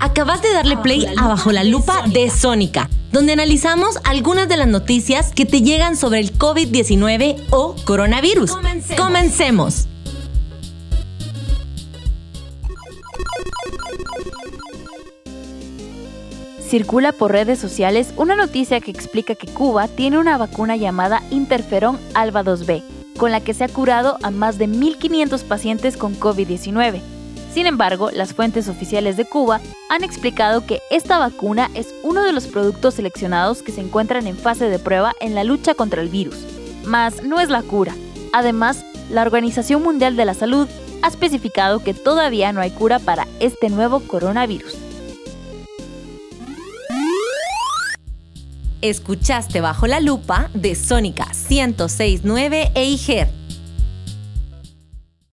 Acabas de darle play a Bajo la Lupa de Sónica, donde analizamos algunas de las noticias que te llegan sobre el COVID-19 o coronavirus. Comencemos. Circula por redes sociales una noticia que explica que Cuba tiene una vacuna llamada interferón alba 2B, con la que se ha curado a más de 1.500 pacientes con COVID-19. Sin embargo, las fuentes oficiales de Cuba han explicado que esta vacuna es uno de los productos seleccionados que se encuentran en fase de prueba en la lucha contra el virus, mas no es la cura. Además, la Organización Mundial de la Salud ha especificado que todavía no hay cura para este nuevo coronavirus. Escuchaste bajo la lupa de Sónica 1069 EIGER